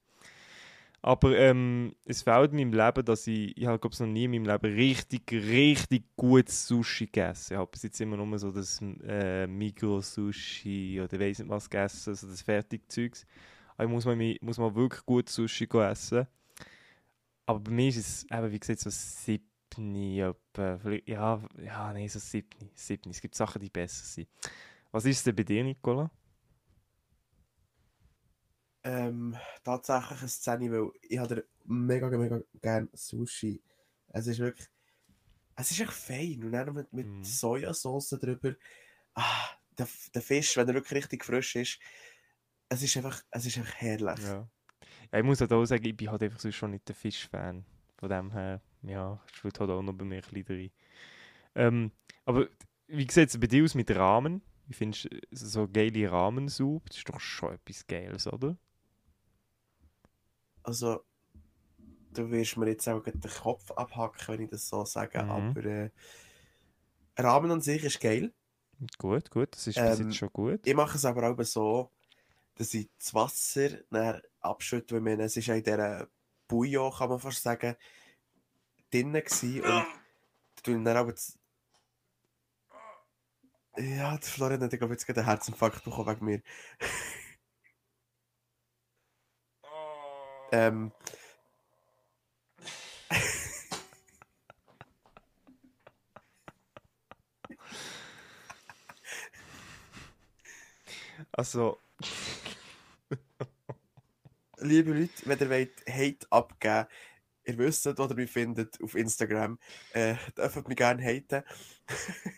Aber ähm, es fehlt mir im Leben, dass ich, ich glaube noch nie in meinem Leben richtig, richtig gutes Sushi gegessen. Ich habe bis jetzt immer nur so das äh, Migros-Sushi oder weiss nicht was gegessen, also das Fertigzeugs. Aber ich muss mal, muss mal wirklich gut Sushi essen. Aber bei mir ist es eben, wie gesagt, so siebni, ja, ja, nein, so siebni, siebni. Es gibt Sachen, die besser sind. Was ist denn bei dir, Nicola? Ähm, tatsächlich eine Szene, weil ich habe mega, mega gerne Sushi. Es ist wirklich, es ist echt fein. Und dann mit, mit mm. Sojasauce drüber. Ah, der, der Fisch, wenn er wirklich richtig frisch ist, es ist einfach, es ist einfach herrlich. Ja. ja ich muss halt auch sagen, ich bin halt einfach sonst schon nicht der Fischfan. Von dem her, ja, spielt halt auch noch bei mir ein bisschen rein. Ähm, aber wie sieht es bei dir aus mit Rahmen? Wie findest du so geile Rahmensuppe? Das ist doch schon etwas Geiles, oder? Also, du wirst mir jetzt auch den Kopf abhacken, wenn ich das so sage, mhm. aber äh, Rahmen an sich ist geil. Gut, gut, das ist ähm, bis jetzt schon gut. Ich mache es aber auch so, dass ich das Wasser dann abschütte, weil es ist ja in dieser Bouillon, kann man fast sagen, drinnen gewesen und dann aber das ja, der Florian hat, glaube jetzt gerade einen Herzinfarkt bekommen wegen mir. Ähm. also. Liebe Leute, wenn ihr wollt Hate abgeben ihr wisst, ihr mich findet auf Instagram, äh, dürft mich gerne haten. *laughs*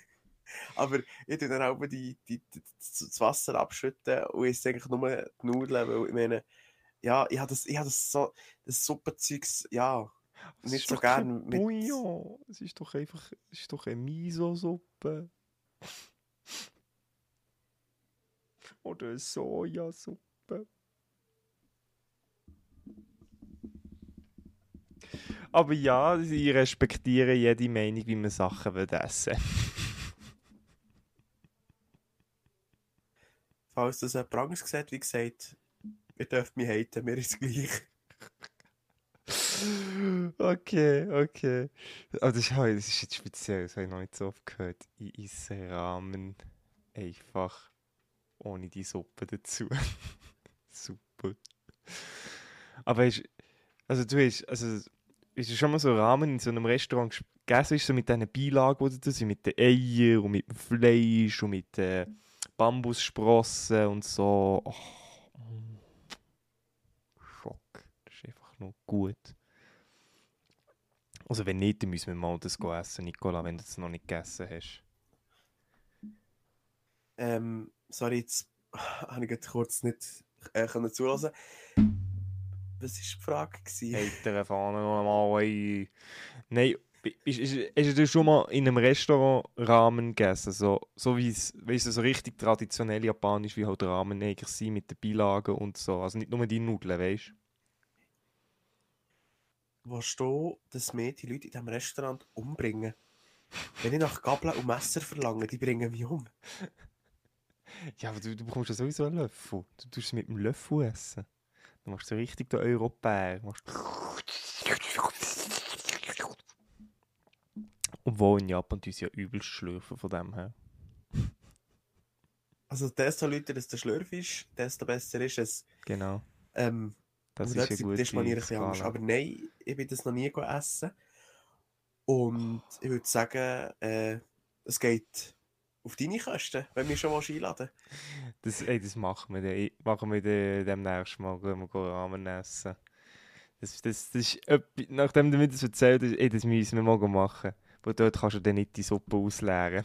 Aber ich tue dann auch die, die, die, das Wasser abschütten und ich eigentlich nur die Nudeln, weil ich meine, ja, ich habe das, ich hab das so, das Suppenzeugs, ja, das nicht so gerne mit... Bouillon. Es ist doch einfach, es ist doch eine Miso-Suppe. *laughs* Oder eine Sojasuppe. Aber ja, ich respektiere jede Meinung, wie man Sachen essen will. Falls das jemand anderes sieht, wie gesagt, ihr dürft mich haten, mir ist gleich. *laughs* okay, okay. Aber das ist, das ist jetzt speziell, das habe ich noch nicht so oft gehört. Ich esse Rahmen einfach ohne die Suppe dazu. *laughs* Super. Aber ist, also du hast, also ist schon mal so Rahmen in so einem Restaurant gegessen, so mit diesen Beilagen, die da sind, mit den Eiern und mit dem Fleisch und mit äh, Bambussprossen und so. Oh. Schock. Das ist einfach nur gut. Also wenn nicht, dann müssen wir mal das essen, Nicola, wenn du es noch nicht gegessen hast. Ähm, sorry, jetzt *laughs* habe ich kurz nicht äh, können zulassen. Was war die Frage? Hey, Telefon nochmal. Nein, Hast du schon mal in einem Restaurant Ramen gegessen? So, so wie es, weißt du, so richtig traditionell japanisch, wie halt Ramen eigentlich sind, mit den Beilagen und so. Also nicht nur die Nudeln, weißt du? Willst du, dass mir die Leute in diesem Restaurant umbringen? Wenn ich nach Gabeln und Messer verlange, die bringen mich um. ja, aber du, du bekommst ja sowieso einen Löffel. Du tust es mit dem Löffel essen. Du machst so richtig den Europäer. Du Obwohl in Japan die ja übelst schlürfen von dem her. Also desto lauter es der Schlürf ist, desto besser ist es. Genau. Ähm, das ist ja gut. Das ist ein bisschen anders. Aber nein, ich bin das noch nie essen. Und ich würde sagen, äh, es geht auf deine Kosten, wenn wir schon mal einladen. Das, ey, das machen wir dann. Machen wir dann demnächst mal, gehen wir Ramen essen. Das, das, das ist, nachdem du mir das erzählt hast, ey, das müssen wir mal machen. Weil dort kannst du dann nicht die Suppe ausleeren.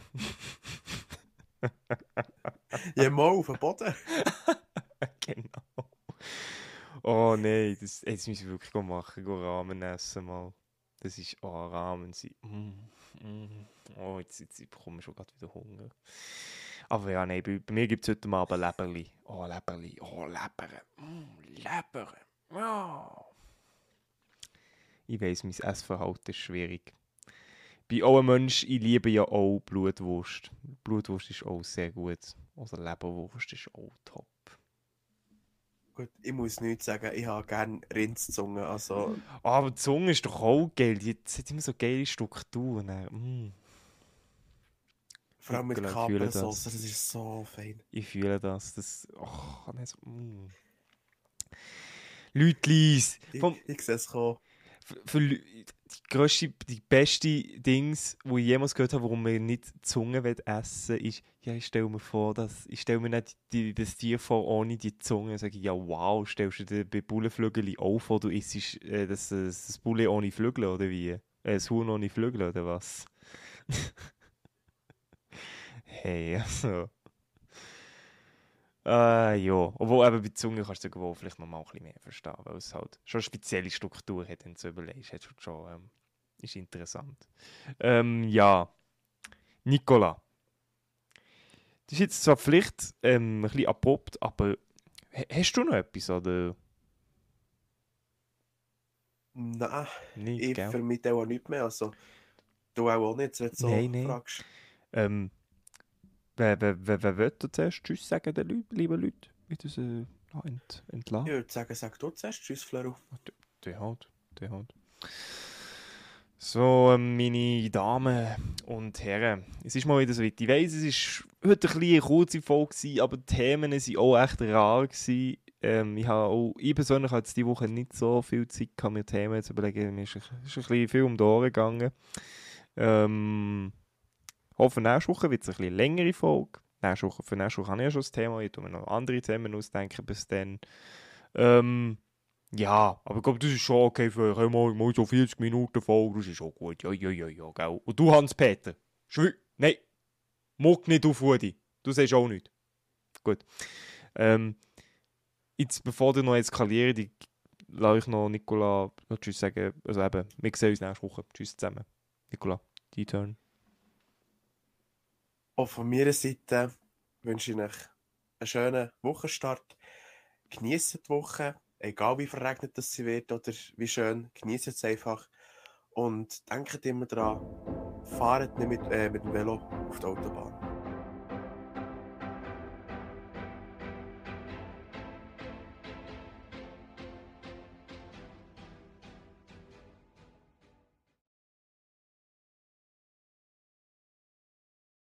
*laughs* ja, mal auf den Boden. *laughs* genau. Oh nein, das, das müssen wir wirklich machen. Go Ramen essen mal. Das ist, oh, Ramen sind. Mm, mm. Oh, jetzt, jetzt bekomme ich schon gerade wieder Hunger. Aber ja, nein, bei, bei mir gibt es heute Abend Leberli. Oh, Leberli. Oh, Leber. Mm, Leber. Oh. Ich weiss, mein Essverhalten ist schwierig bin auch ein Mensch, ich liebe ja auch Blutwurst. Blutwurst ist auch sehr gut. Also Leberwurst ist auch top. Gut, ich muss nichts sagen, ich habe gerne Rindszunge, also... Aber die Zunge ist doch auch geil, die hat immer so geile Strukturen. Mm. Vor allem mit Ich fühle das. Das ist so fein. Ich fühle das. das oh, so, mm. Leute, Lies, Ich, vom, ich sehe es kommen. für, die grösste, die beste Dings, wo ich jemals gehört habe, warum man nicht Zunge essen will, ist, ja, ich stelle mir vor, dass, ich stelle mir nicht die, das Tier vor ohne die Zunge. Dann sage ja, wow, stellst du dir bei Bullenflügel auch vor, du isst äh, das, das, das Bulle ohne Flügel, oder wie? Äh, das Huhn ohne Flügel, oder was? *laughs* hey, also... Äh, ja, obwohl eben bei Zunge kannst du irgendwo vielleicht noch mal ein bisschen mehr verstehen, weil es halt schon eine spezielle Struktur hat, wenn du überlegst. Hat schon, ähm, ist interessant. Ähm, ja, Nicola. Das ist jetzt zwar vielleicht ähm, ein bisschen abrupt, aber ha- hast du noch etwas, oder Nein, nicht, ich gell? vermisse auch nichts mehr, also... Du auch nicht, wenn du so Nein, nein. fragst. Ähm, wer, wer, wer, wer will zuerst Tschüss sagen, den Leuten, lieben Leuten? Mit uns äh, ent, entlassen? Ich würde sagen, sag du zuerst, tschüss, Flero. Der hat, der hat. So, ähm, meine Damen und Herren, es ist mal wieder so weit. Ich weiss, es ist heute ein bisschen eine kurze Folge, aber die Themen waren auch echt rar. Ähm, ich, habe auch, ich persönlich hatte diese Woche nicht so viel Zeit, gehabt, mir Themen zu überlegen. Mir ist, ein- ist ein bisschen viel um die Ohren gegangen. Ähm, hoffe, nächste Woche wird es ein bisschen längere Folge. Nächste Woche, für nächste Woche habe ich ja schon das Thema. Ich tue mir noch andere Themen ausdenken bis dann. Ähm, ja, aber ich glaube, das ist schon okay für euch. Mal, mal so 40 Minuten Folge, das ist schon gut. Ja, ja, ja, ja, gell. Und du, Hans-Peter? Schwü... Nein, muck nicht auf, Rudi. Du sagst auch nicht. Gut. Ähm, jetzt, bevor du noch eskaliert, ich lasse ich noch Nicola noch Tschüss sagen. Also eben, wir sehen uns nächste Woche. Tschüss zusammen. Nicola, dein Turn. Auch von meiner Seite wünsche ich euch einen schönen Wochenstart. Genießt die Woche, egal wie verregnet das sie wird oder wie schön, genießt es einfach. Und denkt immer daran, fahrt nicht mit, äh, mit dem Velo auf die Autobahn.